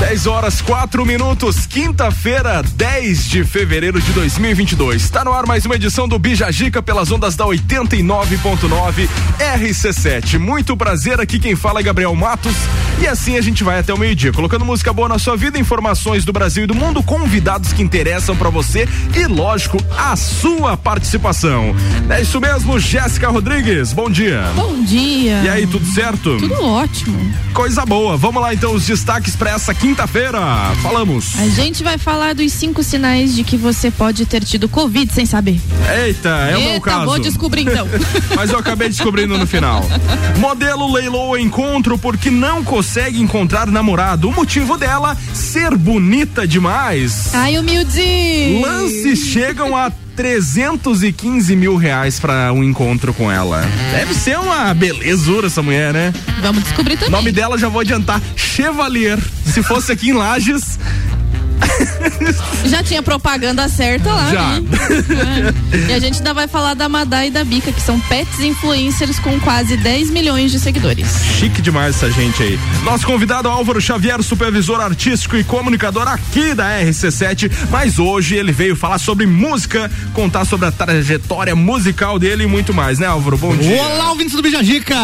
10 horas 4 minutos, quinta-feira, 10 de fevereiro de 2022. Está no ar mais uma edição do Bijagica pelas ondas da 89.9 RC7. Muito prazer, aqui quem fala é Gabriel Matos. E assim a gente vai até o meio-dia, colocando música boa na sua vida, informações do Brasil e do mundo, convidados que interessam para você e, lógico, a sua participação. É isso mesmo, Jéssica Rodrigues. Bom dia. Bom dia. E aí, tudo certo? Tudo ótimo. Coisa boa. Vamos lá então os destaques para essa quinta quinta-feira. Falamos. A gente vai falar dos cinco sinais de que você pode ter tido Covid sem saber. Eita, é o meu caso. Vou descobrir então. Mas eu acabei descobrindo no final. Modelo leilou o encontro porque não consegue encontrar namorado. O motivo dela, ser bonita demais. Ai, humilde. Lances chegam a 315 mil reais para um encontro com ela. Deve ser uma belezura essa mulher, né? Vamos descobrir também. O nome dela já vou adiantar: Chevalier. Se fosse aqui em Lages, Já tinha propaganda certa lá. Já. Né? É. E a gente ainda vai falar da Madá e da Bica, que são pets influencers com quase 10 milhões de seguidores. Chique demais essa gente aí. Nosso convidado Álvaro Xavier, supervisor artístico e comunicador aqui da RC7, mas hoje ele veio falar sobre música, contar sobre a trajetória musical dele e muito mais, né, Álvaro? Bom dia. Olá, ouvintes do Bijagica!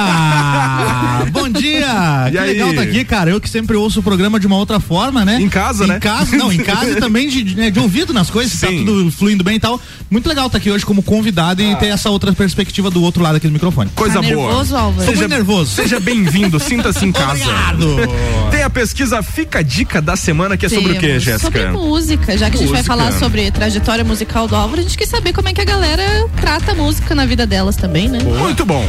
Bom dia! E que aí? legal tá aqui, cara. Eu que sempre ouço o programa de uma outra forma, né? Em casa, em né? Em casa, não, em casa e também de, né, de ouvido nas coisas, tá Sim. tudo fluindo bem e tal. Muito legal estar aqui hoje como convidado e ter essa outra perspectiva do outro lado aqui do microfone. Coisa Tá boa. nervoso, Álvaro? Muito nervoso. Seja bem-vindo, sinta-se em casa. Obrigado! Tem a pesquisa Fica a Dica da Semana, que é sobre o que, Temos. Jéssica? Sobre música, já que a gente vai Música. falar sobre trajetória musical do Álvaro, a gente quer saber como é que a galera trata a música na vida delas também, né? Muito bom.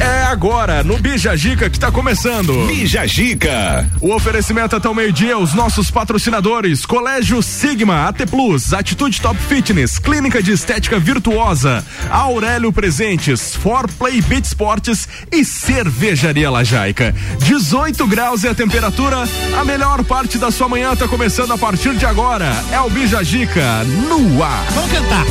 É agora, no Bija Dica, que tá começando. Bija Gica. O oferecimento até o meio-dia, os nossos patrocinadores: Colégio Sigma, AT Plus, Atitude Top Fitness, Clínica de Estética Virtuosa, Aurélio Presentes, For Play Beat Sports e Cervejaria Lajaica. 18 graus é a temperatura. A melhor parte da sua manhã tá começando a partir de agora. É o Bija Dica no ar. Vamos cantar!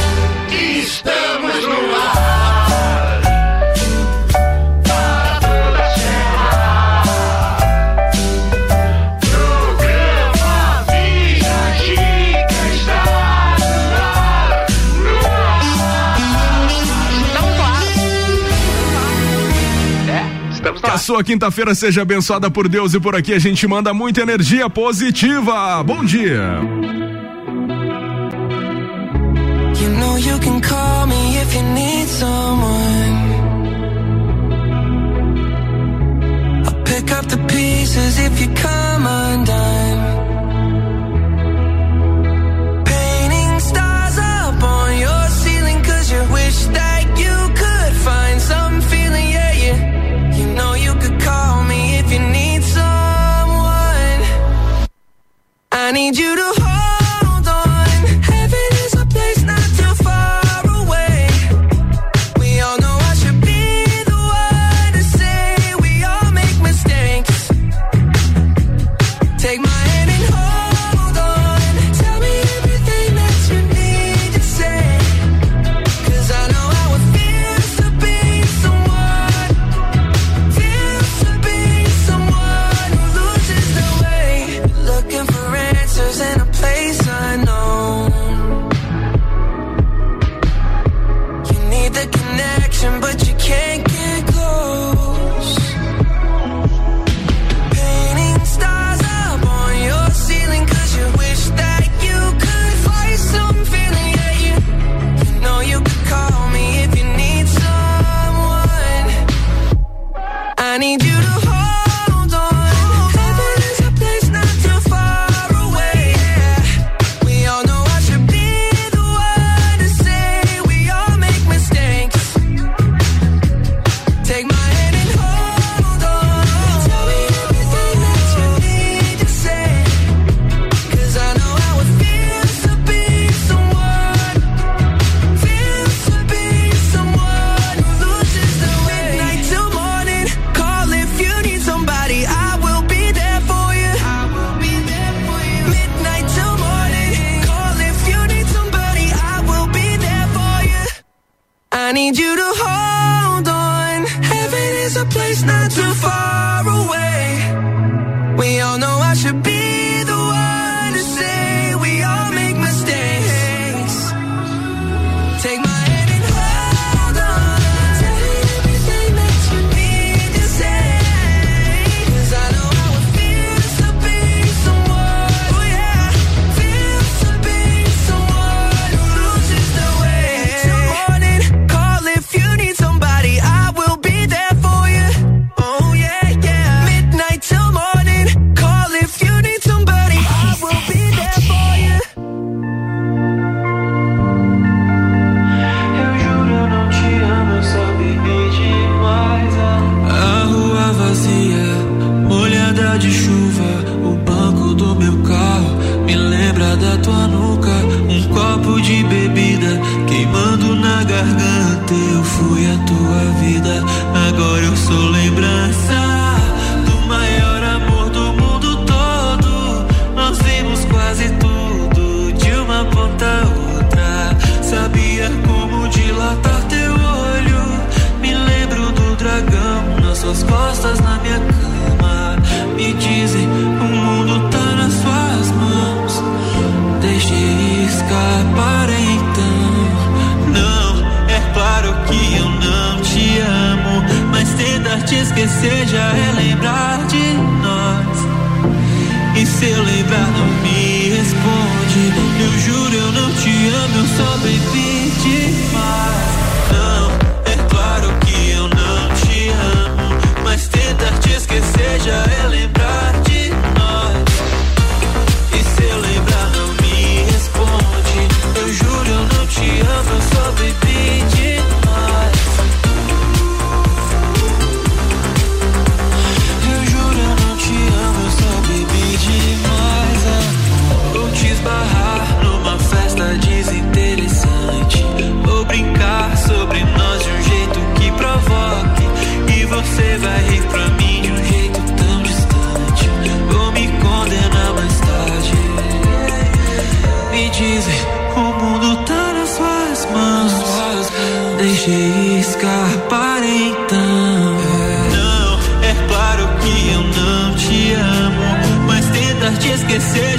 Que a sua quinta-feira seja abençoada por Deus e por aqui a gente manda muita energia positiva. Bom dia. Pick up the pieces if you come undone. I need you to hold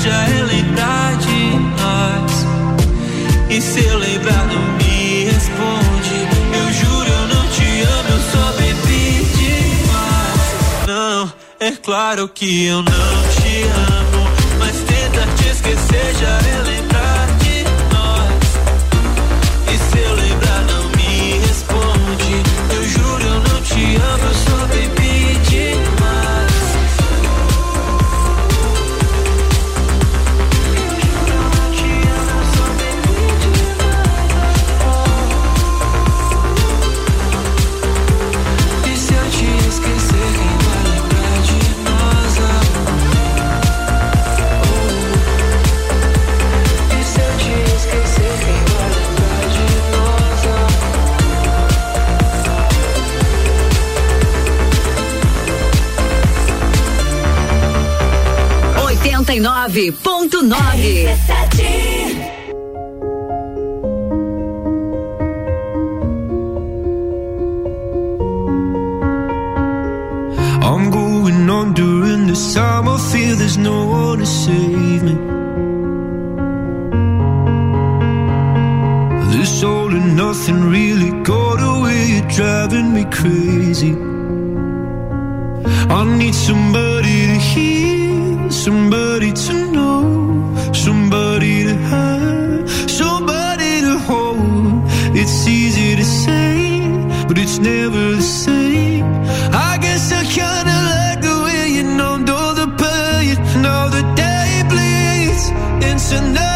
seja é lembrar de nós. E se eu lembrar, não me responde. Eu juro, eu não te amo, eu só bebi demais. Não, é claro que eu não te amo. Mas tentar te esquecer já é nove. easy to say, but it's never the same. I guess I kinda like the way you numbed all the pain, and all the day bleeds into night.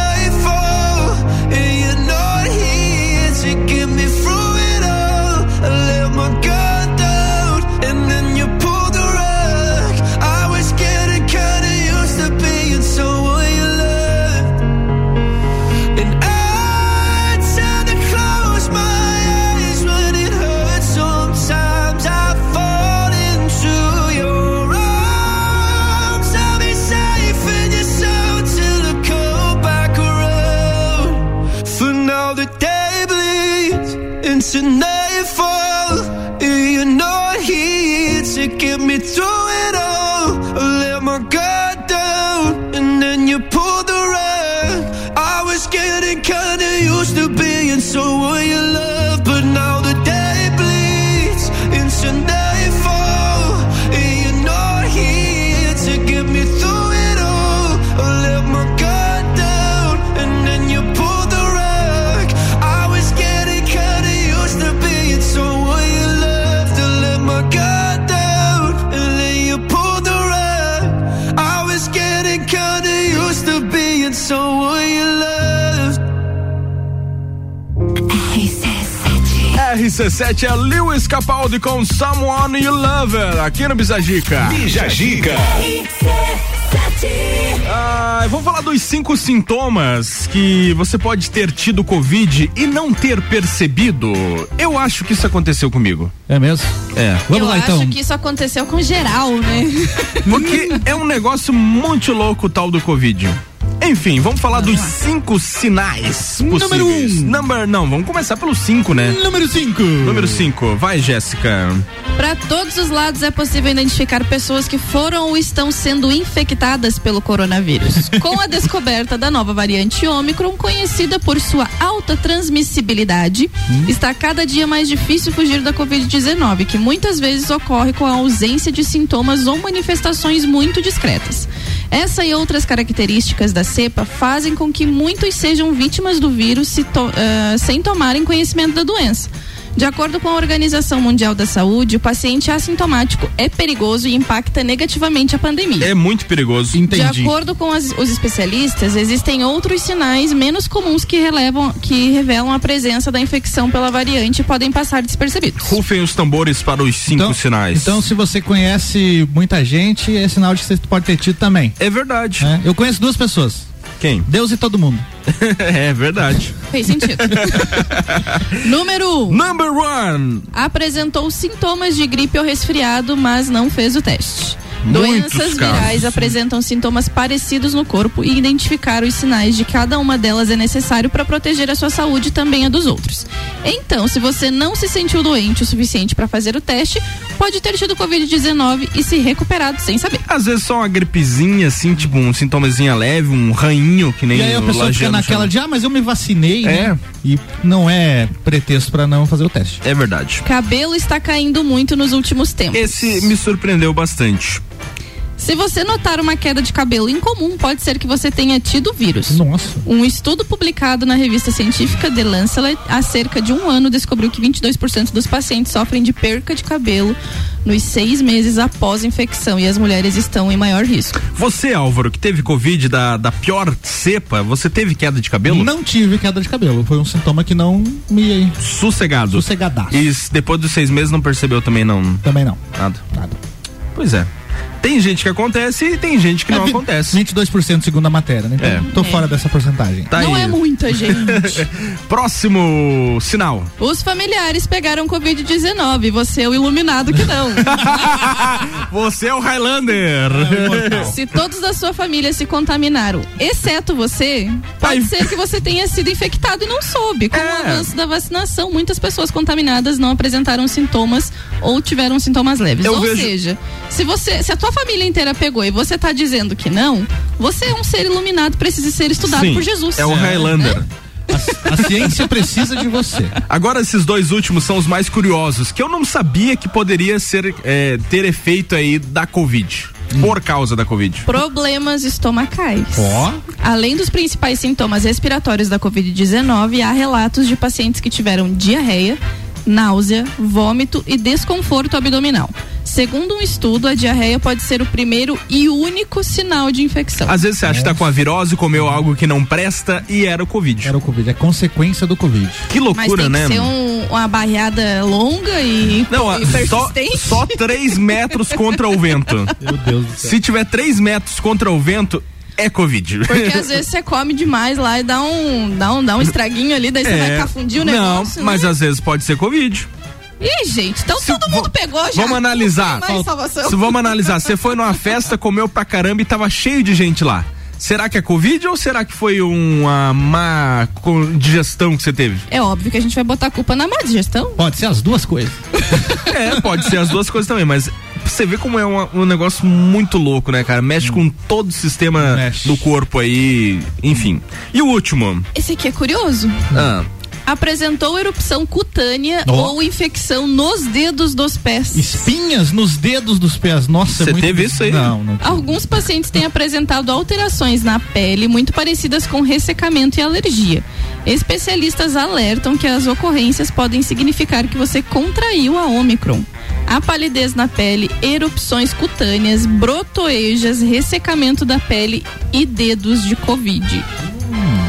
RC7 é Lewis Capaldi com Someone You Love aqui no Bisagica. Bija Gica. Ah, vamos falar dos cinco sintomas que você pode ter tido Covid e não ter percebido. Eu acho que isso aconteceu comigo. É mesmo? É. Vamos Eu lá acho então. que isso aconteceu com geral, né? Porque é um negócio muito louco o tal do Covid. Enfim, vamos falar dos cinco sinais Número possíveis. um. Number, não, vamos começar pelo cinco, né? Número 5. Número cinco. Vai, Jéssica. Para todos os lados é possível identificar pessoas que foram ou estão sendo infectadas pelo coronavírus. Com a descoberta da nova variante Ômicron, conhecida por sua alta transmissibilidade, está cada dia mais difícil fugir da Covid-19, que muitas vezes ocorre com a ausência de sintomas ou manifestações muito discretas. Essa e outras características da cepa fazem com que muitos sejam vítimas do vírus se to- ah, sem tomarem conhecimento da doença. De acordo com a Organização Mundial da Saúde, o paciente assintomático é perigoso e impacta negativamente a pandemia. É muito perigoso. Entendi. De acordo com as- os especialistas, existem outros sinais menos comuns que, relevam, que revelam a presença da infecção pela variante e podem passar despercebidos. Rufem os tambores para os cinco Então, sinais. então, se você conhece muita gente, é sinal de que você pode ter tido também. É verdade. né? Eu conheço duas pessoas. Quem? Deus e todo mundo. é verdade. Fez sentido. Número 1. Um, Number one. apresentou sintomas de gripe ou resfriado, mas não fez o teste. Muitos Doenças casos. virais apresentam sintomas parecidos no corpo e identificar os sinais de cada uma delas é necessário para proteger a sua saúde e também a dos outros. Então, se você não se sentiu doente o suficiente para fazer o teste, pode ter tido Covid-19 e se recuperado sem saber. Às vezes só uma gripezinha, assim, tipo um sintomazinha leve, um ranhinho, que nem E aí a o pessoa fica naquela chama. de, ah, mas eu me vacinei, É. né? E não é pretexto pra não fazer o teste. É verdade. Cabelo está caindo muito nos últimos tempos. Esse me surpreendeu bastante. Se você notar uma queda de cabelo incomum, pode ser que você tenha tido vírus. Nossa. Um estudo publicado na revista científica The Lancet há cerca de um ano descobriu que 22% dos pacientes sofrem de perca de cabelo nos seis meses após a infecção e as mulheres estão em maior risco. Você, Álvaro, que teve Covid da, da pior cepa, você teve queda de cabelo? Não tive queda de cabelo. Foi um sintoma que não me Sossegado. sossegadaço. E depois dos seis meses não percebeu também não Também não. nada. Nada. Pois é. Tem gente que acontece e tem gente que não É, vi- acontece. 22% segundo a matéria, né? Então, É. tô fora dessa porcentagem. Tá Não aí. é muita gente. Próximo sinal. Os familiares pegaram Covid-19, você é o iluminado que não. Você é o Highlander. Se todos da sua família se contaminaram, exceto você, pode Ai. ser que você tenha sido infectado e não soube. Com É. o avanço da vacinação, muitas pessoas contaminadas não apresentaram sintomas ou tiveram sintomas leves. Eu ou vejo- seja, se você, se a tua família inteira pegou e você tá dizendo que não, você é um ser iluminado, precisa ser estudado Sim, por Jesus. É o Highlander. A, a ciência precisa de você. Agora esses dois últimos são os mais curiosos, que eu não sabia que poderia ser é, ter efeito aí da Covid. por causa da Covid. Problemas estomacais. Ó. Além dos principais sintomas respiratórios da Covid-19, há relatos de pacientes que tiveram diarreia, náusea, vômito e desconforto abdominal. Segundo um estudo, a diarreia pode ser o primeiro e único sinal de infecção. Às vezes você acha que tá com a virose, comeu algo que não presta e era o Covid. Era o Covid, é consequência do Covid. Que Mas loucura, né? que ser um- uma barreada longa e, Não, e só, persistente. só 3 metros contra o vento. Meu Deus do céu. Se tiver 3 metros contra o vento, é Covid. Porque às vezes você come demais lá e dá um, dá um, dá um estraguinho ali, daí você vai cafundir o negócio. É. Não, mas né? às vezes pode ser Covid. Ih, gente, então Se- todo mundo pegou já. Vamos analisar. Se vamos analisar. Você foi numa festa, comeu pra caramba e tava cheio de gente lá. Será que é Covid ou será que foi uma má digestão que você teve? É óbvio que a gente vai botar a culpa na má digestão. Pode ser as duas coisas. É, pode ser as duas coisas também, mas você vê como é um, um negócio muito louco, né, cara? Mexe com todo o sistema Mexe. do corpo aí, enfim. E o último? Esse aqui é curioso. Ah, Apresentou erupção cutânea Ó. ou infecção nos dedos dos pés. Espinhas nos dedos dos pés. Nossa, Você é muito... teve isso aí? Não, não. Alguns pacientes têm apresentado alterações na pele muito parecidas com ressecamento e alergia. Especialistas alertam que as ocorrências podem significar que você contraiu a Omicron. A palidez na pele, erupções cutâneas, brotoejas, ressecamento da pele e dedos de Covid.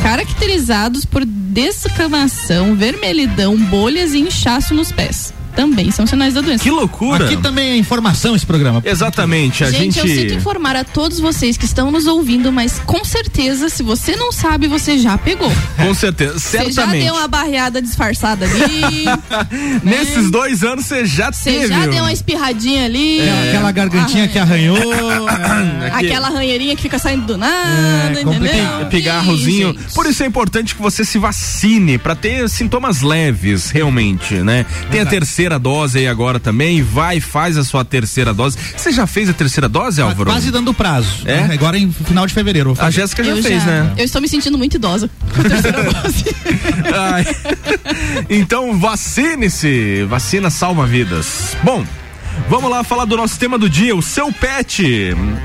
Caracterizados por descamação, vermelhidão, bolhas e inchaço nos pés. Também são sinais da doença. que loucura! Aqui também é informação esse programa. Exatamente, a Gente, gente. eu sinto informar a todos vocês que estão nos ouvindo, mas com certeza, se você não sabe, você já pegou. Com certeza, Você já certamente. deu uma barreada disfarçada ali, Nesses dois anos você já você teve. já um- deu uma espirradinha ali. Aquela, aquela gargantinha que arranhou. é. Aquela ranheirinha que fica saindo do nada, É, entendeu? pigarrozinho. Ih. Por isso é importante que você se vacine pra ter sintomas leves, realmente, né? Tem a terceira dose aí agora também, vai faz a sua terceira dose. Você já fez a terceira dose, Álvaro? Quase dando prazo. É? né? Agora em final de fevereiro. A. Jéssica já Eu fez, né? Eu estou me sentindo muito idosa com a terceira dose. Ai. então vacine-se, vacina salva vidas. Bom, vamos lá falar do nosso tema do dia, o seu pet.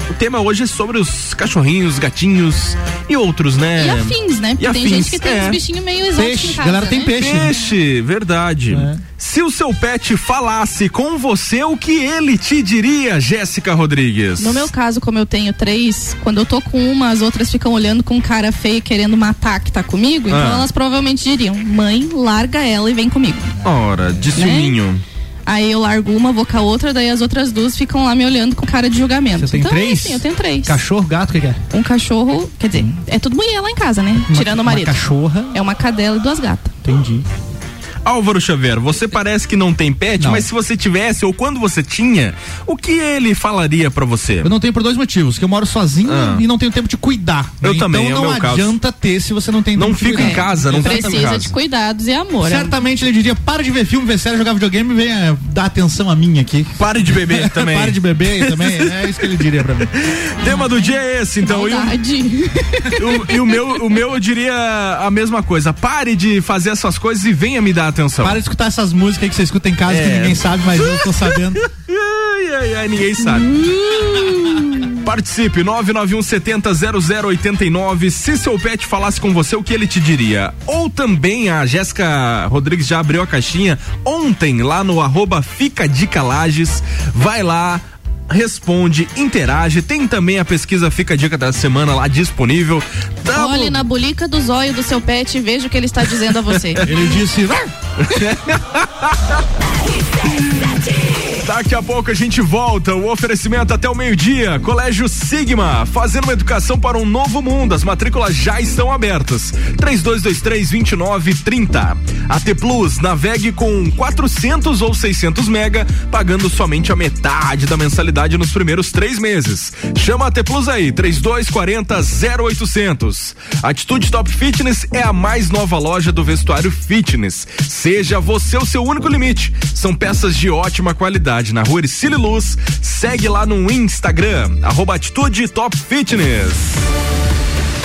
O tema hoje é sobre os cachorrinhos, gatinhos e outros, né? E afins, né? Porque E tem afins, gente que tem é. uns bichinhos meio exóticos Peixe. em casa, Galera tem né? peixe. né? Peixe, verdade. É. Se o seu pet falasse com você, o que ele te diria, Jéssica Rodrigues? No meu caso, como eu tenho três, quando eu tô com uma, as outras ficam olhando com cara feia querendo matar que tá comigo, então Ah. elas provavelmente diriam: mãe, larga ela e vem comigo. Ora, de ciúminho. Aí eu largo uma, vou com a outra, daí as outras duas ficam lá me olhando com cara de julgamento. Você tem então, três? Sim, eu tenho três. Cachorro, gato, o que, que é? Um cachorro, quer dizer, é tudo mulher lá em casa, né? Uma- Tirando o marido. Uma cachorra. É uma cadela e duas gatas. Entendi. Álvaro Xavier, você parece que não tem pet, Não. mas se você tivesse ou quando você tinha, o que ele falaria pra você? Eu não tenho por dois motivos, que eu moro sozinho Ah. e não tenho tempo de cuidar. Eu né? também, é então o não meu caso. adianta ter se você não tem Não tempo de fica cuidar. em casa, não fica em Precisa casa. de cuidados e amor. né? Certamente ele diria, para de ver filme, ver série, jogar videogame e venha dar atenção a mim aqui. Pare de beber também. Pare de beber também, é isso que ele diria pra mim. Tema do dia é esse, então. E o, o- e o meu, o meu eu diria a mesma coisa. Pare de fazer essas coisas e venha me dar atenção. Para de escutar essas músicas aí que você escuta em casa que É. ninguém sabe, mas eu tô sabendo. Ai, ai, ai, ninguém sabe. Participe, 991 70 0089. Se seu pet falasse com você, o que ele te diria? Ou também a Jéssica Rodrigues já abriu a caixinha ontem lá no arroba Fica Dica Lages. Vai lá. Responde, interage, tem também a pesquisa Fica a Dica da Semana lá disponível. Tamo- Olhe na bulica do zóio do seu pet e veja o que ele está dizendo a você. Ele disse, Daqui a pouco a gente volta. O oferecimento até o meio-dia. Colégio Sigma, fazendo uma educação para um novo mundo. As matrículas já estão abertas. 3223-2930. AT Plus, navegue com 400 ou 600 mega, pagando somente a metade da mensalidade nos primeiros três meses. Chama a AT Plus aí, 3240 0800. Atitude Top Fitness é a mais nova loja do vestuário fitness. Seja você o seu único limite. São peças de ótima qualidade na rua Ercílio Luz. Segue lá no Instagram, arroba Atitude Top Fitness.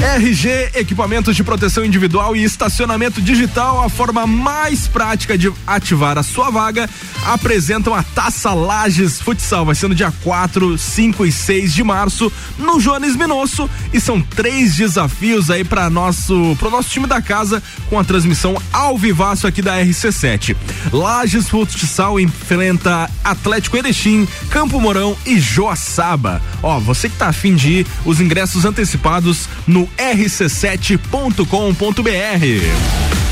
RG, equipamentos de proteção individual e estacionamento digital, a forma mais prática de ativar a sua vaga, apresentam a Taça Lages Futsal. Vai ser no dia 4, 5 e 6 de março, no Joanes Minosso. E são três desafios aí para nosso, pro nosso time da casa, com a transmissão ao vivaço aqui da RC7. Lages Futsal enfrenta Atlético Erechim, Campo Mourão e Joaçaba. Ó, você que tá afim de ir, os ingressos antecipados no rc7.com.br.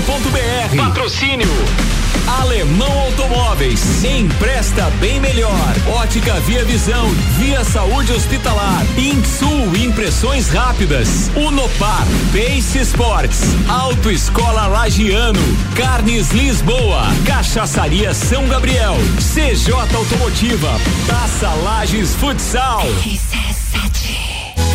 rc7.com.br. Patrocínio Alemão Automóveis. Empresta bem melhor. Ótica Via Visão. Via Saúde Hospitalar. Insul Impressões Rápidas. Unopar. Pace Sports. Autoescola Lagiano. Carnes Lisboa. Cachaçaria São Gabriel. CJ Automotiva. Taça Lages Futsal.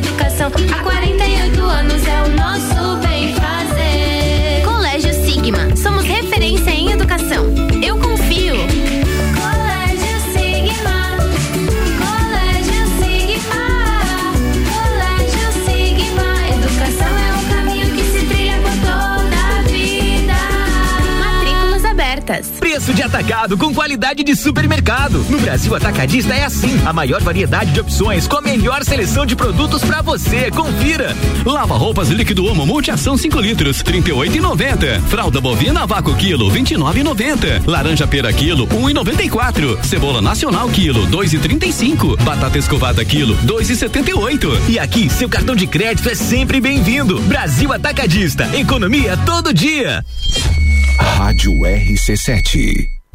Educação. Há atacado com qualidade de supermercado. No Brasil Atacadista é assim, a maior variedade de opções com a melhor seleção de produtos para você. Confira. Lava roupas líquido Omo Multiação 5 litros, 38,90. Fralda bovina vácuo quilo, 29,90. Laranja pera quilo, 1,94. Cebola nacional quilo, 2,35. Batata escovada quilo, 2,78. E aqui, seu cartão de crédito é sempre bem-vindo. Brasil Atacadista, economia todo dia. Rádio RC7.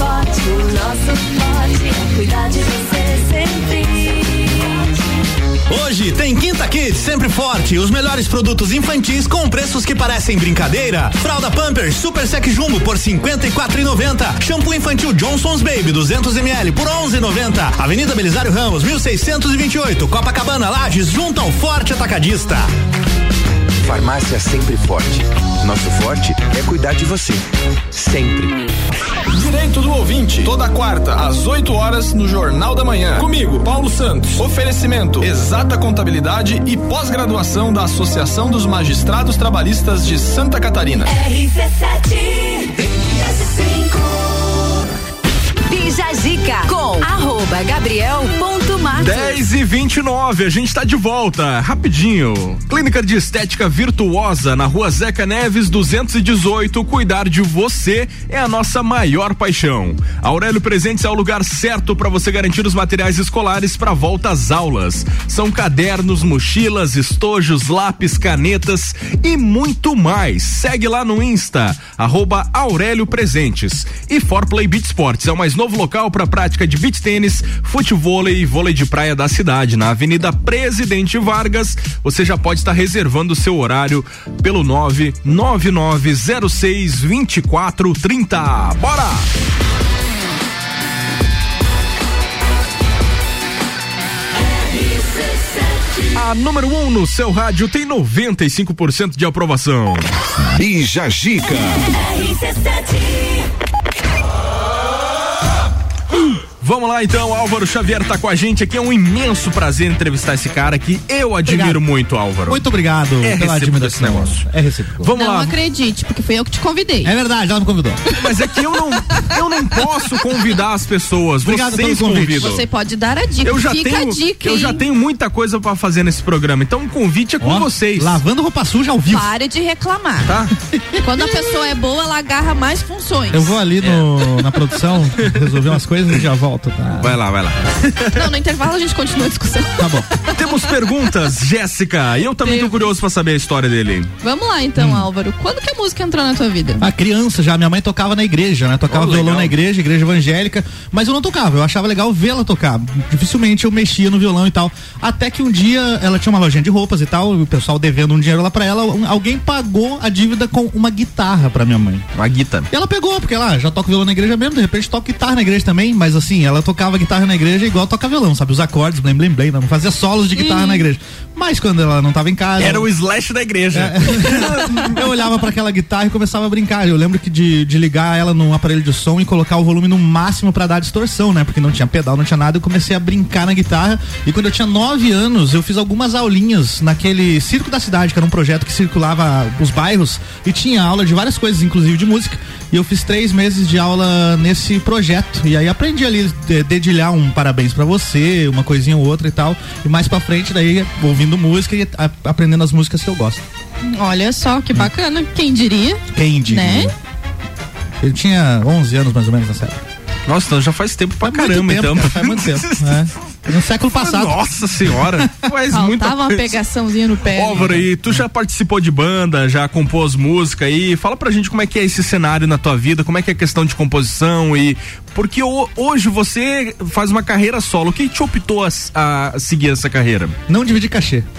forte, o nosso forte é cuidar de você sempre. Hoje tem Quinta Kids, sempre forte. Os melhores produtos infantis com preços que parecem brincadeira. Fralda Pampers Super Sec Jumbo por 54,90. Shampoo infantil Johnson's Baby 200 ml por 11,90. Avenida Belisário Ramos 1628. Copacabana Lages junto ao Forte Atacadista. Farmácia Sempre Forte. Nosso forte é cuidar de você. Sempre. Direito do ouvinte. Toda quarta, às 8 horas, no Jornal da Manhã. Comigo, Paulo Santos. Oferecimento: Exata Contabilidade e pós-graduação da Associação dos Magistrados Trabalhistas de Santa Catarina. RC7. Jajica com arroba Gabriel ponto 10 e 29 a gente está de volta, rapidinho. Clínica de Estética Virtuosa na rua Zeca Neves 218. Cuidar de você é a nossa maior paixão. Aurélio Presentes é o lugar certo para você garantir os materiais escolares para volta às aulas. São cadernos, mochilas, estojos, lápis, canetas e muito mais. Segue lá no Insta, arroba Aurélio Presentes. E For Play Beat Sports é o mais novo local para prática de beach tênis, futevôlei e vôlei de praia da cidade, na Avenida Presidente Vargas. Você já pode estar reservando o seu horário pelo 99906 2430. Bora! A número 1 um no seu rádio tem 95% de aprovação. Bija Gica. Vamos lá então, Álvaro Xavier tá com a gente aqui. É um imenso prazer entrevistar esse cara que eu admiro Obrigado. muito, Álvaro. Muito obrigado É pela admiração. negócio. É recíproco. Vamos não lá. acredite, porque foi eu que te convidei. É verdade, ela me convidou. Mas é que eu não, eu não posso convidar as pessoas. Obrigado Vocês pelo convite. convidam. Você pode dar a dica. Eu já Fica tenho, a dica, eu hein? já tenho muita coisa pra fazer nesse programa. Então o convite é com Ó, vocês. Lavando roupa suja ao vivo. Pare de reclamar. Tá? Quando a pessoa é boa, ela agarra mais funções. Eu vou ali no, na produção resolver umas coisas e já volto. Tá? Vai lá, vai lá. Não, no intervalo a gente continua a discussão. Tá bom. Temos perguntas, Jéssica. E eu também tô Temos. curioso pra saber a história dele. Vamos lá então, Álvaro. Quando que a música entrou na tua vida? A criança já, minha mãe tocava na igreja, né? Tocava Oh, violão legal. na igreja, igreja evangélica, mas eu não tocava, eu achava legal vê-la tocar. Dificilmente eu mexia no violão e tal. Até que um dia ela tinha uma lojinha de roupas e tal, e o pessoal devendo um dinheiro lá pra ela, um- alguém pagou a dívida com uma guitarra pra minha mãe. A Guita. E ela pegou, porque ela já toca violão na igreja mesmo, de repente toca guitarra na igreja também, mas assim, ela tocava guitarra na igreja igual toca violão, sabe? Os acordes, blém, blém, blém, não fazia solos de guitarra na igreja. Mas quando ela não tava em casa. Era o slash da igreja. eu olhava pra aquela guitarra e começava a brincar. Eu lembro que de, de ligar ela num aparelho de som e colocar o volume no máximo pra dar distorção, né? Porque não tinha pedal, não tinha nada. Eu comecei a brincar na guitarra. E quando eu tinha nove anos, eu fiz algumas aulinhas naquele Circo da Cidade, que era um projeto que circulava os bairros e tinha aula de várias coisas, inclusive de música. E eu fiz três meses de aula nesse projeto. E aí aprendi ali dedilhar um parabéns pra você, uma coisinha ou outra e tal. E mais pra frente, daí ouvindo música e a- aprendendo as músicas que eu gosto. Olha só que bacana. Quem diria? Quem diria? Né? Eu tinha 11 anos mais ou menos nessa época. Nossa, então já faz tempo pra Faz muito caramba, tempo, então. cara, faz muito tempo. né? No século passado. Nossa senhora. Faz muita Faltava uma pegaçãozinha no pé. Álvaro, e tu já participou de banda, já compôs música aí? Fala pra gente como é que é esse cenário na tua vida, como é que é a questão de composição e porque ho- hoje você faz uma carreira solo. O que te optou a, a seguir essa carreira? Não dividir cachê.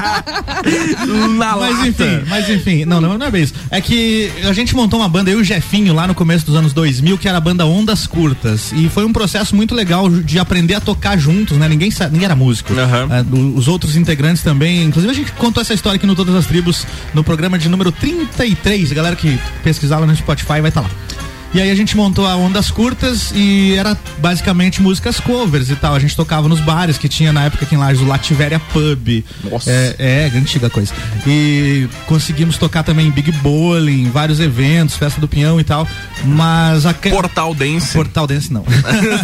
Na Mas lata. enfim, mas enfim, não, não, não é bem isso. É que a gente montou uma banda, eu e o Jefinho, lá no começo dos anos 2000, que era a banda Ondas Curtas. E foi um processo muito legal de aprender a tocar juntos, né? Ninguém, ninguém era músico. Do- os outros integrantes também. Inclusive, a gente contou essa história aqui no Todas as Tribos, no programa de número 33. A galera que pesquisar lá no Spotify vai estar lá. E aí a gente montou a Ondas Curtas e era basicamente músicas covers e tal. A gente tocava nos bares que tinha na época aqui em Lages o Lativéria Pub. Nossa. É, é, antiga coisa. E conseguimos tocar também em Big Bowling, vários eventos, Festa do Pinhão e tal. Mas a Portal Dance. Portal Dance não.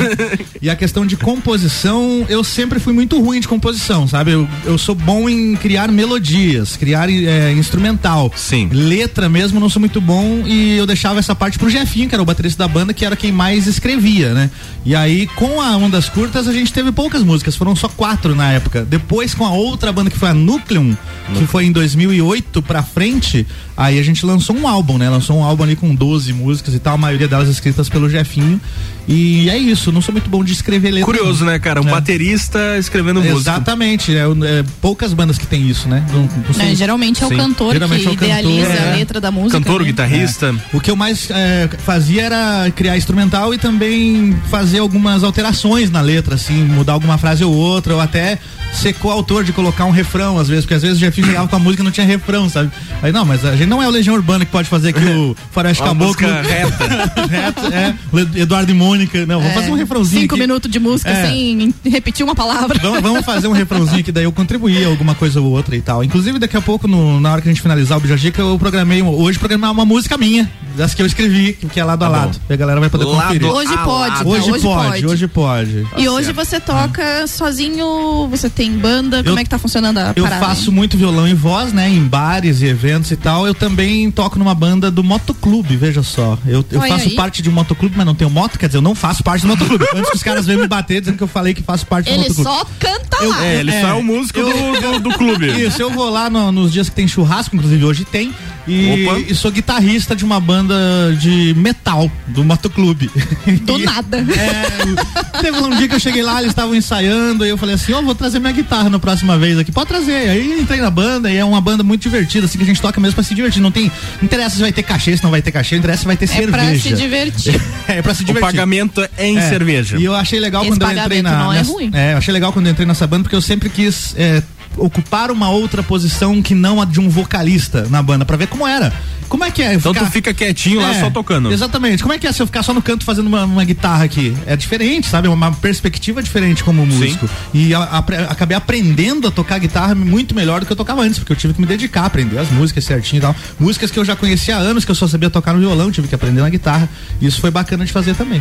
e a questão de composição, eu sempre fui muito ruim de composição, sabe? Eu, eu sou bom em criar melodias, criar é, instrumental. Sim. Letra mesmo, não sou muito bom e eu deixava essa parte pro Jefinho, que era o baterista da banda, que era quem mais escrevia, né? E aí, com a Ondas Curtas, a gente teve poucas músicas, foram só quatro na época. Depois, com a outra banda que foi a Nucleum, que foi em 2008 pra frente, aí a gente lançou um álbum, né? Lançou um álbum ali com 12 músicas e tal, a maioria delas escritas pelo Jefinho. E é isso, não sou muito bom de escrever letra. Curioso, não. né, cara? Um É. baterista escrevendo música. Exatamente, é, é, poucas bandas que tem isso, né? Não- não sei. É, geralmente é o Sim. cantor Geralmente que é o cantor, idealiza é. a letra da música. Cantor, né? guitarrista. É. O que eu mais é, fazia era criar instrumental e também fazer algumas alterações na letra, assim, mudar alguma frase ou outra, ou até ser coautor de colocar um refrão, às vezes, porque às vezes o Jefinho chegava com a música e não tinha refrão, sabe? Aí, não, mas a gente não é o Legião Urbana que pode fazer aqui o Faroeste Caboclo. reta. Reto, é, o Eduardo e Mônica. Não, vamos É, fazer um refrãozinho Cinco aqui. minutos de música É. sem repetir uma palavra. Vamos, vamos fazer um refrãozinho que daí eu contribuí alguma coisa ou outra e tal. Inclusive, daqui a pouco, no- na hora que a gente finalizar o Bijajica, eu programei, um- hoje programei uma música minha, das que eu escrevi, que é lado a Tá lado. E a galera vai poder Lado conferir. Hoje a pode, tá? Hoje, Hoje pode, pode. hoje pode. E hoje você toca sozinho, você tem banda, como Eu- é que tá funcionando a Eu parada? faço muito violão e voz, né? Em bares e eventos e tal. Eu também toco numa banda do motoclube, veja só. Eu, eu Olha faço aí. parte de um motoclube, mas não tenho moto, quer dizer, eu não faço parte do motoclube. Antes que os caras venham me bater dizendo que eu falei que faço parte do Ele motoclube. só canta Eu- lá. É, ele só é o músico do, do, do clube. Isso, eu vou lá no- nos dias que tem churrasco, inclusive hoje tem. E, Opa. e sou guitarrista de uma banda de metal, do motoclube. Do nada. É, teve um dia que eu cheguei lá, eles estavam ensaiando, e eu falei assim, ó, vou trazer minha guitarra na próxima vez aqui. Pode trazer. Aí entrei na banda e é uma banda muito divertida, assim, que a gente toca mesmo pra se divertir. Não tem. Não interessa se vai ter cachê, se não vai ter cachê, interessa se vai ter É cerveja. pra se divertir. É, pra se O divertir. pagamento é em É. cerveja. E eu achei legal Esse quando eu entrei pagamento na. não é nessa- ruim. eu achei legal quando eu entrei nessa banda, porque eu sempre quis é, ocupar uma outra posição que não a de um vocalista na banda, pra ver como era. Como é que é? Então ficar- tu fica quietinho lá É, só tocando. Exatamente. Como é que é se eu ficar só no canto fazendo uma, uma guitarra aqui? É diferente, sabe? É uma perspectiva diferente como músico. E a- apre- acabei aprendendo a tocar guitarra muito melhor do que eu tocava antes, porque eu tive que me dedicar a aprender as músicas certinho e tal. Músicas que eu já conhecia há anos, que eu só sabia tocar no violão, tive que aprender na guitarra. E isso foi bacana de fazer também.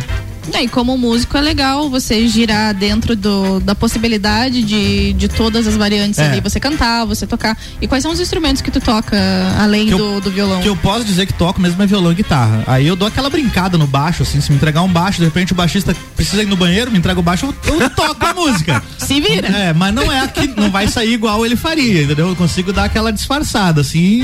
É, e como músico é legal você girar dentro do, da possibilidade de, de todas as variantes É. ali. Você cantar, você tocar. E quais são os instrumentos que tu toca além Que eu- do, do violão? Que eu posso dizer que toco mesmo é violão e guitarra. Aí eu dou aquela brincada no baixo, assim, se me entregar um baixo, de repente o baixista precisa ir no banheiro, me entrega o baixo, eu, eu toco a música. Se vira. É, mas não é aqui, não vai sair igual ele faria, entendeu? Eu consigo dar aquela disfarçada, assim,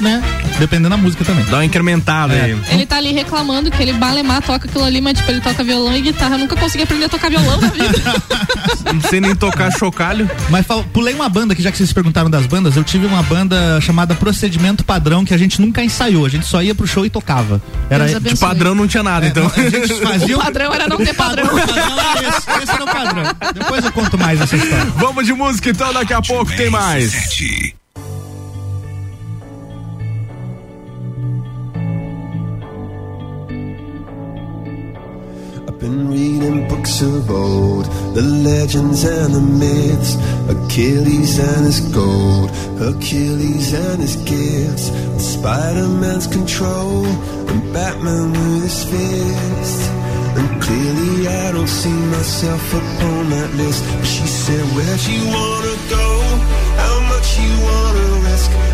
né? Dependendo da música também. Dá uma incrementada É. aí. Ele tá ali reclamando que ele balemar toca aquilo ali, mas tipo, ele toca violão e guitarra. Eu nunca consegui aprender a tocar violão na vida. Não sei nem tocar chocalho. Mas fal- pulei uma banda, que já que vocês perguntaram das bandas, eu tive uma banda chamada Procedimento Padrão, que a gente nunca ensaiou, a gente só ia pro show e tocava. Era de padrão não tinha nada, É, então. a gente fazia O padrão era não ter padrão. Padrão esse, esse era o padrão. Depois eu conto mais essa história. Vamos de música então, daqui a pouco tem mais. Been reading books of old, the legends and the myths, Achilles and his gold, Hercules and his gifts, Spider Man's control, and Batman with his fist. And clearly I don't see myself upon that list. But she said, Where'd you wanna go? How much you wanna risk?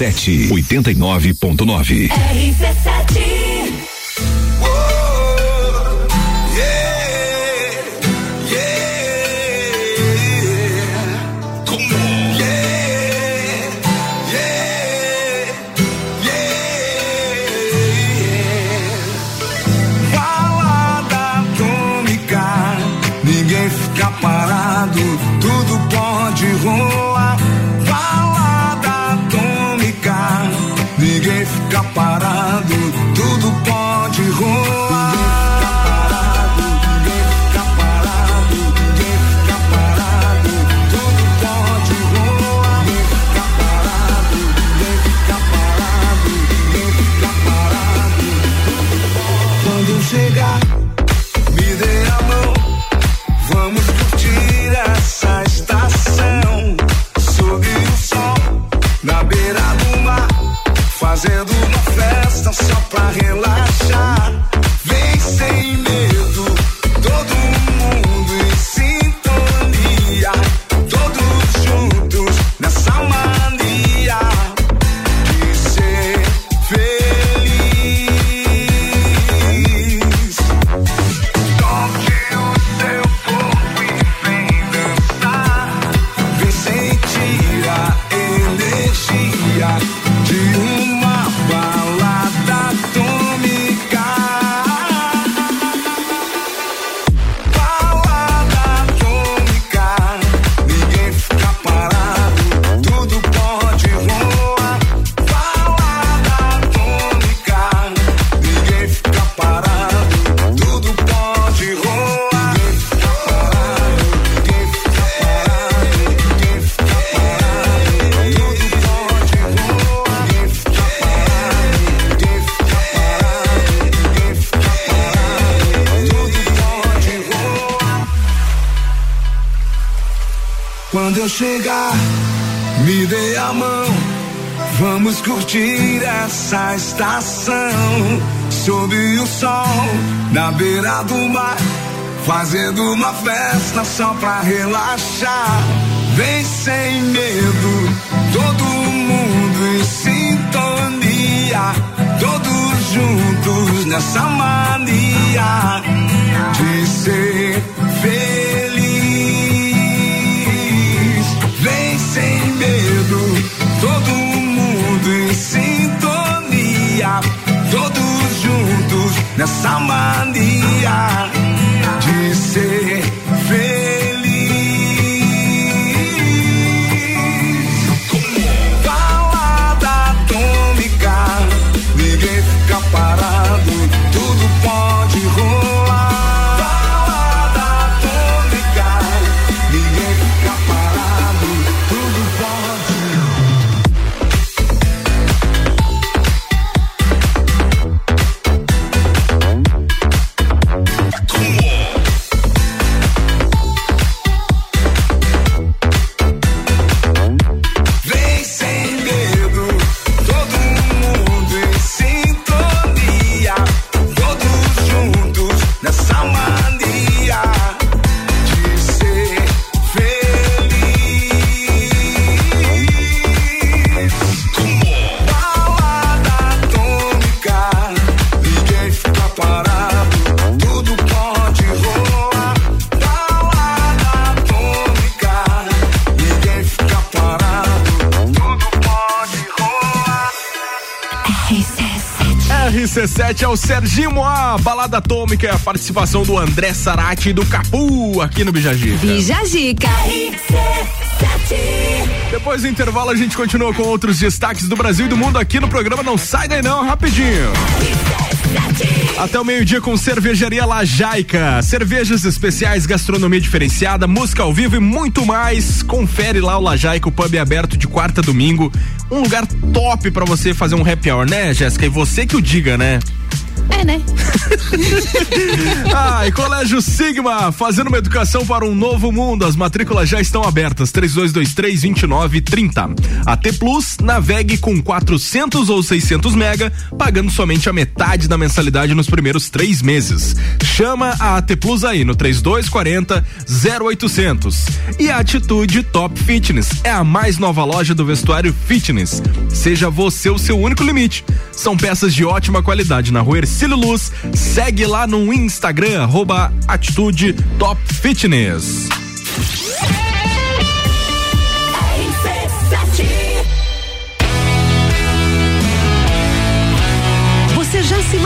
RC7 89.9. RC7 Fazendo uma festa só pra relaxar. Vem sem medo, todo mundo em sintonia. Todos juntos nessa mania de ser feliz. Vem sem medo, todo mundo em sintonia. Todos juntos nessa mania You say RC7 é o Serginho Moá, balada atômica e a participação do André Sarati e do Capu aqui no Bijagica. Bijagica. Depois do intervalo a gente continua com outros destaques do Brasil e do mundo aqui no programa Não Sai Daí Não, rapidinho. Até o meio-dia com Cervejaria Lajaica. Cervejas especiais, gastronomia diferenciada, música ao vivo e muito mais. Confere lá o Lajaica, o pub é aberto de quarta a domingo. Um lugar top pra você fazer um happy hour, né, Jéssica? E você que o diga, né? É, e Colégio Sigma, fazendo uma educação para um novo mundo. As matrículas já estão abertas. 3223-2930. AT Plus, navegue com 400 ou 600 mega, pagando somente a metade da mensalidade nos primeiros três meses. Chama a AT Plus aí no 3240 0800. E a Atitude Top Fitness é a mais nova loja do vestuário fitness. Seja você o seu único limite. São peças de ótima qualidade na rua Ercílio Luz. Segue lá no Instagram, arroba Atitude Top Fitness.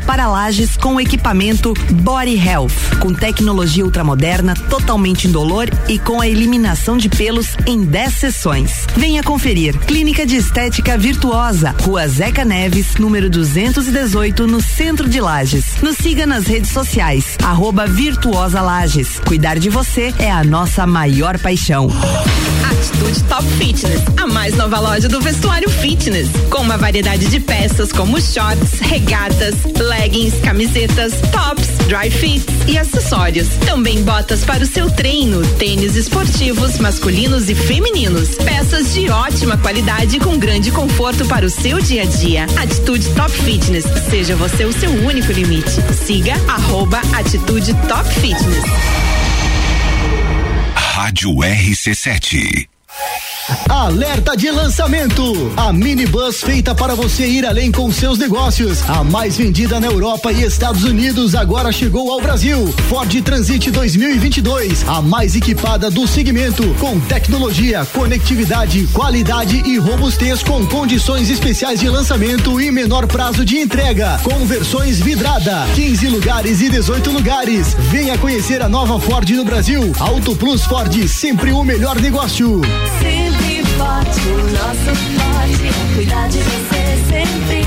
para lajes com equipamento Body Health, com tecnologia ultramoderna, totalmente indolor e com a eliminação de pelos em 10 sessões. Venha conferir. Clínica de Estética Virtuosa, Rua Zeca Neves, número 218, no centro de Lages. Nos siga nas redes sociais, arroba Virtuosa Lages. Cuidar de você é a nossa maior paixão. Atitude Top Fitness, a mais nova loja do vestuário fitness, com uma variedade de peças como shorts, regatas, leggings, camisetas, tops, dry fits e acessórios. Também botas para o seu treino, tênis esportivos masculinos e femininos, peças de ótima qualidade com grande conforto para o seu dia a dia. Atitude Top Fitness, seja você o seu único limite. Siga arroba Atitude Top Fitness. Rádio RC7. Alerta de lançamento! A minibus feita para você ir além com seus negócios. A mais vendida na Europa e Estados Unidos agora chegou ao Brasil. Ford Transit 2022, a mais equipada do segmento, com tecnologia, conectividade, qualidade e robustez com condições especiais de lançamento e menor prazo de entrega. Com versões vidrada, 15 lugares e 18 lugares. Venha conhecer a nova Ford no Brasil. Auto Plus Ford, sempre o melhor negócio. Sempre forte, o nosso forte é cuidar de você sempre.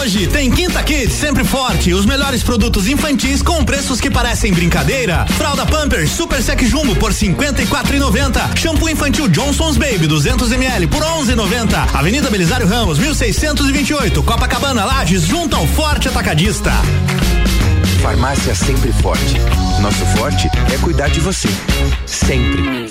Hoje tem Quinta Kids, sempre forte. Os melhores produtos infantis com preços que parecem brincadeira. Fralda Pampers Super Sec Jumbo por 54,90. Shampoo infantil Johnson's Baby 200 ml por 11,90. Avenida Belisário Ramos 1628. Copacabana Lages junto ao Forte Atacadista. Farmácia Sempre Forte. Nosso forte é cuidar de você. Sempre.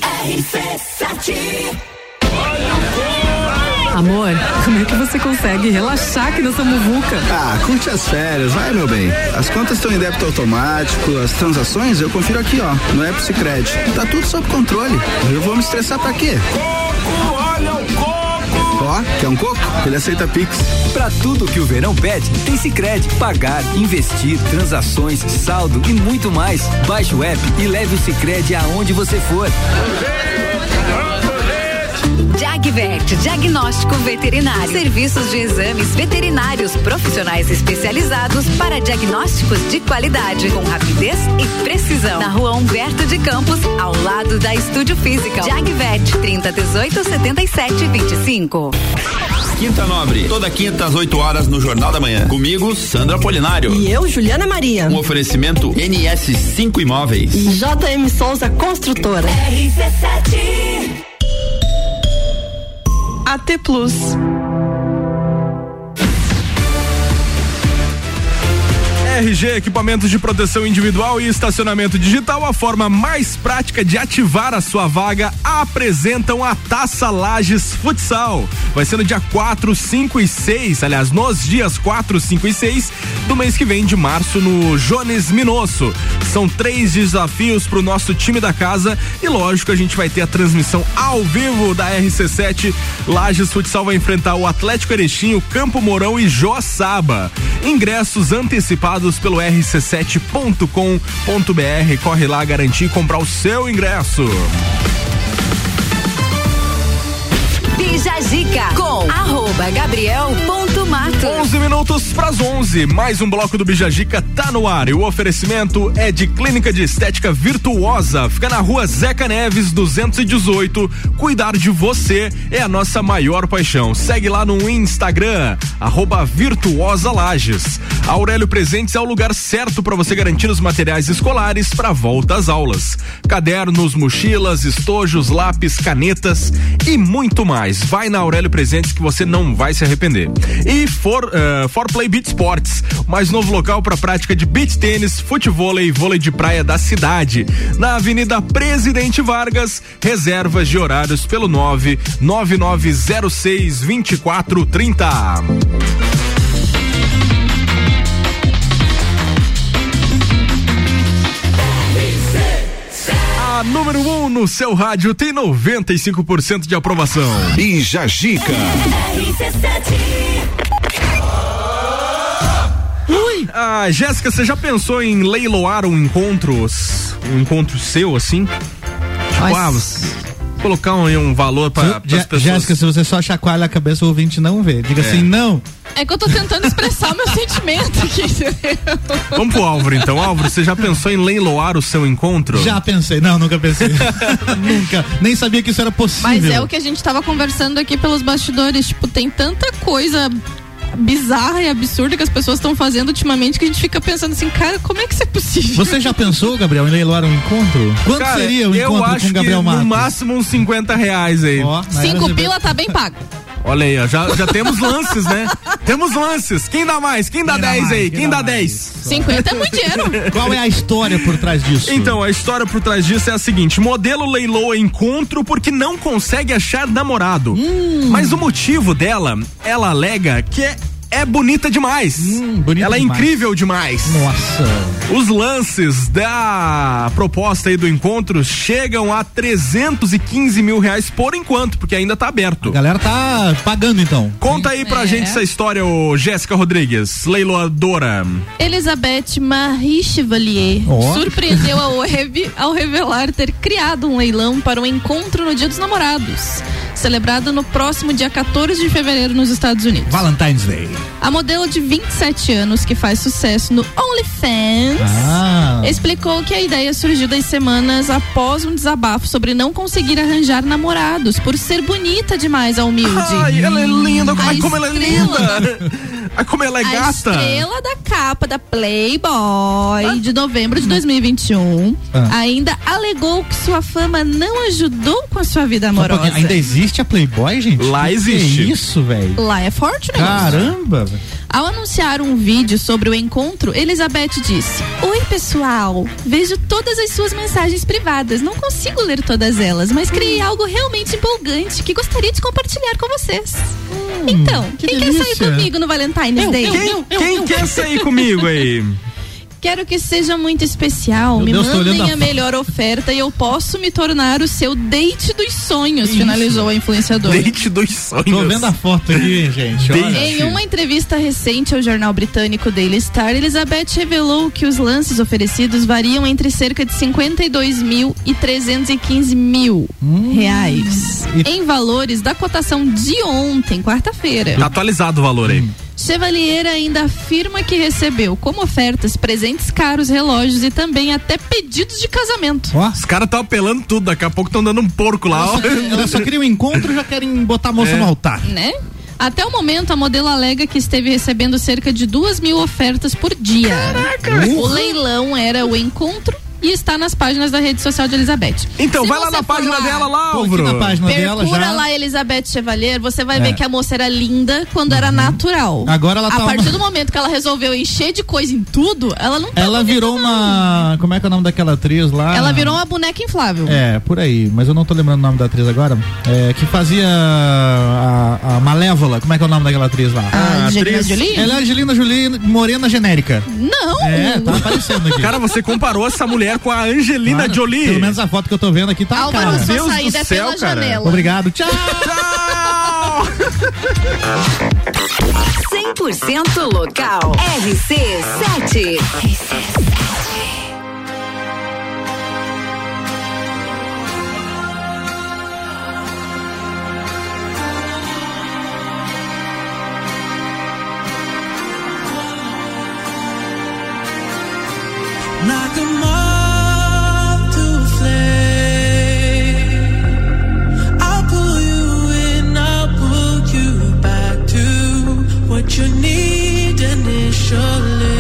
Amor, como é que você consegue relaxar aqui nessa muvuca? Ah, curte as férias, vai meu bem. As contas estão em débito automático, as transações eu confiro aqui, ó, no app Sicredi. Tá tudo sob controle. Eu vou me estressar pra quê? Coco! Ó, quer um coco? Ele aceita Pix. Pra tudo que o verão pede, tem Sicredi. Pagar, investir, transações, saldo e muito mais. Baixe o app e leve o Sicredi aonde você for. Jagvet, diagnóstico veterinário. Serviços de exames veterinários profissionais especializados para diagnósticos de qualidade, com rapidez e precisão. Na rua Humberto de Campos, ao lado da Estúdio Física. Jagvet, 30 18 77 25. Quinta Nobre, toda quinta às 8 horas no Jornal da Manhã. Comigo, Sandra Polinário. E eu, Juliana Maria. Um oferecimento NS5 Imóveis. E JM Souza Construtora. RC7 AT Plus. RG Equipamentos de Proteção Individual e Estacionamento Digital, a forma mais prática de ativar a sua vaga, apresentam a Taça Lages Futsal. Vai ser no dia 4, 5 e 6, aliás, nos dias 4, 5 e 6 do mês que vem de março no Jones Minosso. São três desafios pro nosso time da casa e lógico a gente vai ter a transmissão ao vivo da RC7. Lages Futsal vai enfrentar o Atlético Erechim, o Campo Mourão e Joaçaba. Ingressos antecipados pelo rc7.com.br. Corre lá garantir e comprar o seu ingresso. Bija Zica com arroba gabriel.mato. 11 minutos para as 11. Mais um bloco do Bijagica tá no ar. E o oferecimento é de Clínica de Estética Virtuosa. Fica na rua Zeca Neves, 218. Cuidar de você é a nossa maior paixão. Segue lá no Instagram, arroba Virtuosa Lages. Aurélio Presentes é o lugar certo para você garantir os materiais escolares para volta às aulas. Cadernos, mochilas, estojos, lápis, canetas e muito mais. Vai na Aurélio Presentes que você não vai se arrepender. E For, uh, for Play Beat Sports, mais novo local para prática de beach tênis, futebol e vôlei de praia da cidade. Na Avenida Presidente Vargas, reservas de horários pelo 99906 2430. A número 1 um no seu rádio tem 95% de aprovação. Bija Gica. Ui! Ah, Jéssica, você já pensou em leiloar um encontro, um encontro seu assim? Tipo, ah, colocar um, um valor para as pessoas. Jéssica, se você só chacoalha a cabeça, o ouvinte não vê. Diga É. assim, não. É que eu tô tentando expressar o meu sentimento aqui, entendeu? Vamos pro Álvaro então. Álvaro, você já pensou em leiloar o seu encontro? Já pensei. Não, nunca pensei. nunca. Nem sabia que isso era possível. Mas é o que a gente tava conversando aqui pelos bastidores. Tipo, tem tanta coisa bizarra e absurda que as pessoas estão fazendo ultimamente que a gente fica pensando assim, cara, como é que isso é possível? Você já pensou, Gabriel, em leiloar um encontro? Quanto Cara, seria o eu encontro acho com o Gabriel que Matos? no máximo uns 50 reais aí. Cinco pila tá bem pago. Olha aí, ó, já, já temos lances, né? temos lances. Quem dá mais? Quem dá Quem dá 10 mais? aí? Quem Quem, dá dá 10? 50 é muito dinheiro. Qual é a história por trás disso? Então, a história por trás disso é a seguinte: modelo leiloa encontro porque não consegue achar namorado. Hum. Mas o motivo dela, ela alega que é, é bonita demais. ela é Hum, demais. incrível demais. Nossa. Os lances da proposta aí do encontro chegam a 315 mil reais por enquanto, porque ainda tá aberto. A galera tá pagando então. Conta aí pra É. gente essa história, ô Jéssica Rodrigues, leiloadora. Elizabeth Marie Chevalier Ó. surpreendeu ao, revi- ao revelar ter criado um leilão para o encontro no Dia dos Namorados, celebrado no próximo dia 14 de fevereiro nos Estados Unidos. Valentine's Day. A modelo de 27 anos, que faz sucesso no OnlyFans, Ah. explicou que a ideia surgiu das semanas após um desabafo sobre não conseguir arranjar namorados por ser bonita demais a humilde. Ai, ela é linda, A ai, como ela é linda. Ai, como ela é a gata. estrela da capa da Playboy de novembro de 2021 Ah. ainda alegou que sua fama não ajudou com a sua vida Só um amorosa. Ainda existe a Playboy, gente? Lá Que que existe. é isso, velho? Lá é forte. Caramba, velho. Ao anunciar um vídeo sobre o encontro, Elizabeth disse: Oi, pessoal. Vejo todas as suas mensagens privadas. Não consigo ler todas elas, mas criei algo realmente empolgante que gostaria de compartilhar com vocês. então, Hum, que quem quer sair delícia. comigo no Valentine's Day? Quem, quem quer sair comigo aí? Quero que seja muito especial. Meu me Deus, mandem a a melhor oferta e eu posso me tornar o seu date dos sonhos, Isso. finalizou a influenciadora. Date dos sonhos. Tô vendo a foto aqui, gente. olha. Em uma entrevista recente ao jornal britânico Daily Star, Elizabeth revelou que os lances oferecidos variam entre cerca de 52 mil e 315 mil Hum. reais. Em valores da cotação de ontem, quarta-feira. Tá atualizado o valor aí. Chevalier ainda afirma que recebeu como ofertas presentes caros, relógios e também até pedidos de casamento. Os caras estão apelando tudo, daqui a pouco estão dando um porco lá. ó. Ela só queria um encontro e já querem botar a moça É. no altar. Né? Até o momento, a modelo alega que esteve recebendo cerca de duas mil ofertas por dia. O leilão era o encontro e está nas páginas da rede social de Elizabeth. Então, Se vai lá na página dela lá, Tô aqui Álvaro. na página dela Procura já. lá Elizabeth Chevalier, você vai ver É. que a moça era linda quando era natural. Agora ela A tá partir uma- do momento que ela resolveu encher de coisa em tudo, ela não tá Ela virou uma. Como é que é o nome daquela atriz lá? Ela virou uma boneca inflável. É, por aí, mas eu não tô lembrando o nome da atriz agora. É, que fazia a, a Malévola. Como é que é o nome daquela atriz lá? A Angelina Jolie? Ela é Angelina Jolie morena genérica. Não! É, tá aparecendo aqui. Cara, você comparou essa mulher mulher com a Angelina Mano, Jolie. Pelo menos a foto que eu tô vendo aqui tá Álvaro, cara. Deus do céu, pela cara. janela. Obrigado, tchau. Tchau. 100% local. RC7. RC7. You need initially.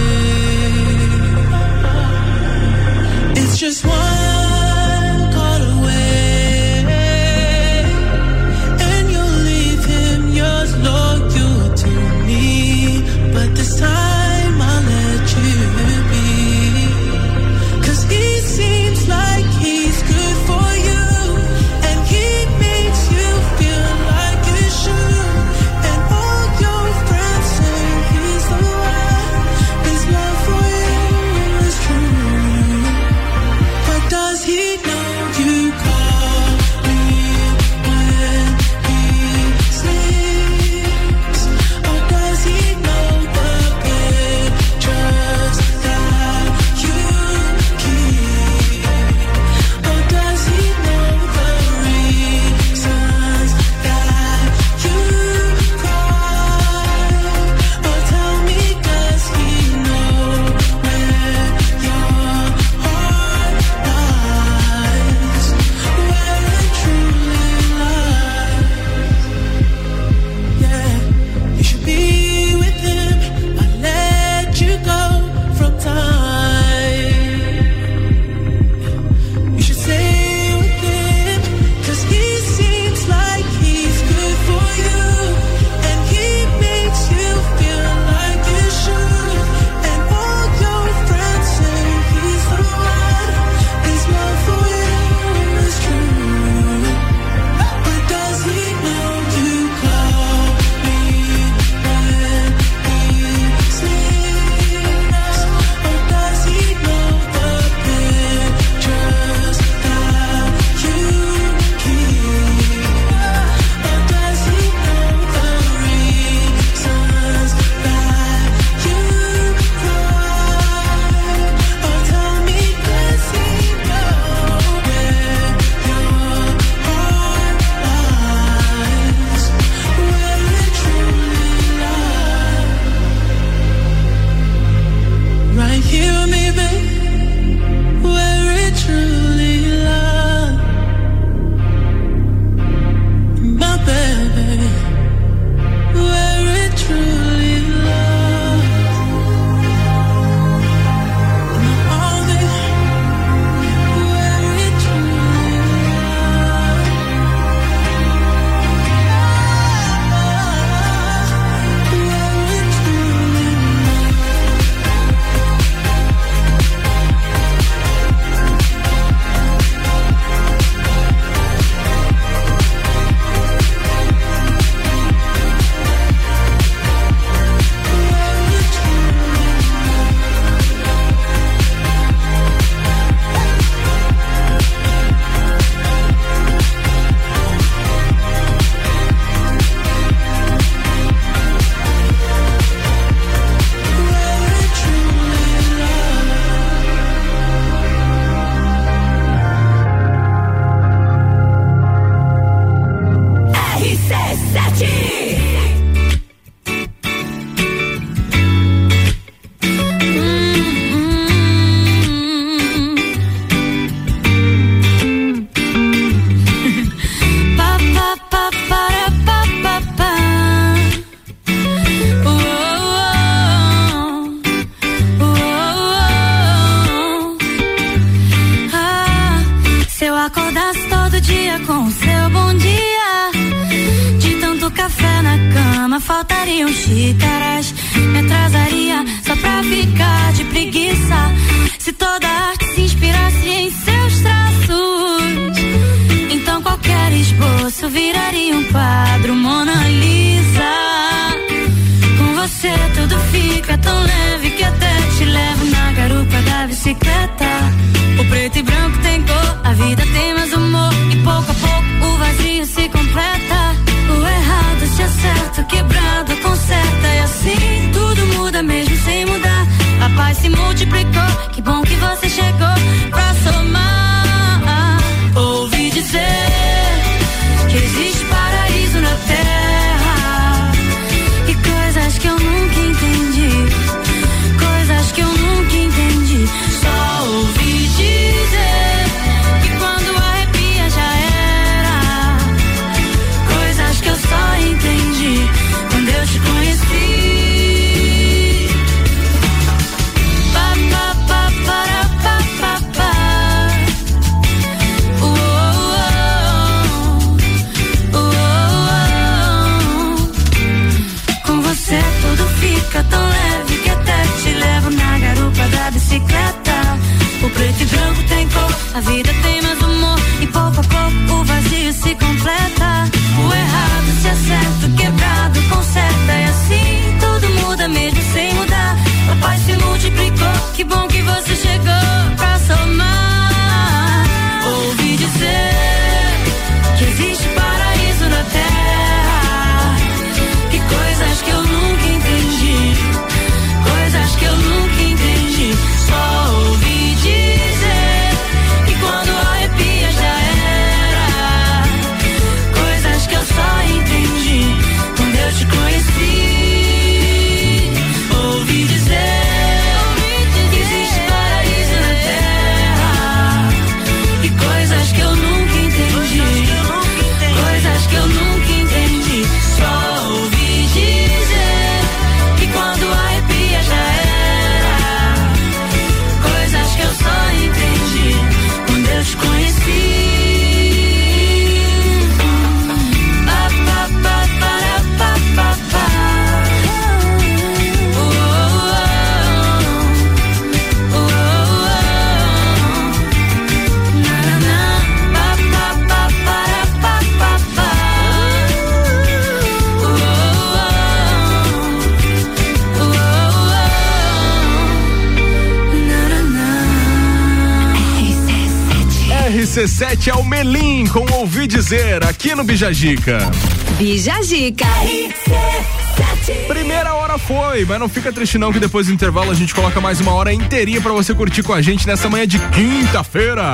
RC7 é o Melim, com ouvi dizer, aqui no Bijagica. Bijagica. Primeira hora foi, mas não fica triste não que depois do intervalo a gente coloca mais uma hora inteirinha pra você curtir com a gente nessa manhã de quinta-feira.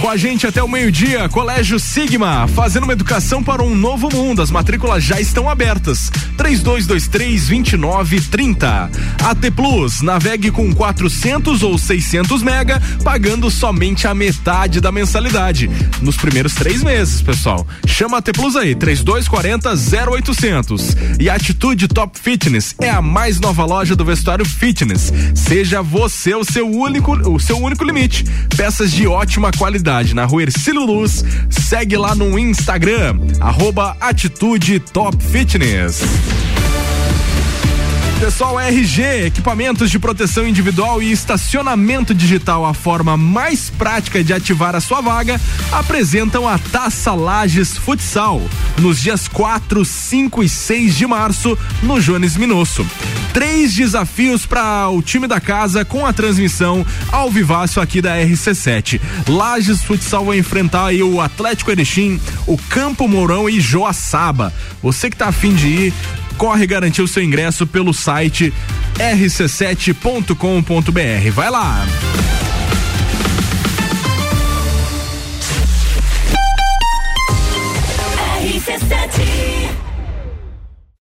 Com a gente até o meio-dia, Colégio Sigma, fazendo uma educação para um novo mundo. As matrículas já estão abertas. 3223-2930. AT Plus, navegue com 400 ou 600 mega, pagando somente a metade da mensalidade. Nos primeiros três meses, pessoal. Chama AT Plus aí, 3240 0800. E Atitude Top Fitness é a mais nova loja do vestuário fitness. Seja você o seu único, o seu único limite. Peças de ótima qualidade na rua Ercílio Luz. Segue lá no Instagram, arroba Atitude Top Fitness. Pessoal RG, equipamentos de proteção individual e estacionamento digital, a forma mais prática de ativar a sua vaga, apresentam a Taça Lages Futsal, nos dias 4, 5 e 6 de março, no Jones Minosso. Três desafios para o time da casa com a transmissão ao vivaço aqui da RC7. Lages Futsal vai enfrentar aí o Atlético Erechim, o Campo Mourão e Joaçaba. Você que tá afim de ir, corre garantir o seu ingresso pelo site rc7.com.br. Vai lá! RC7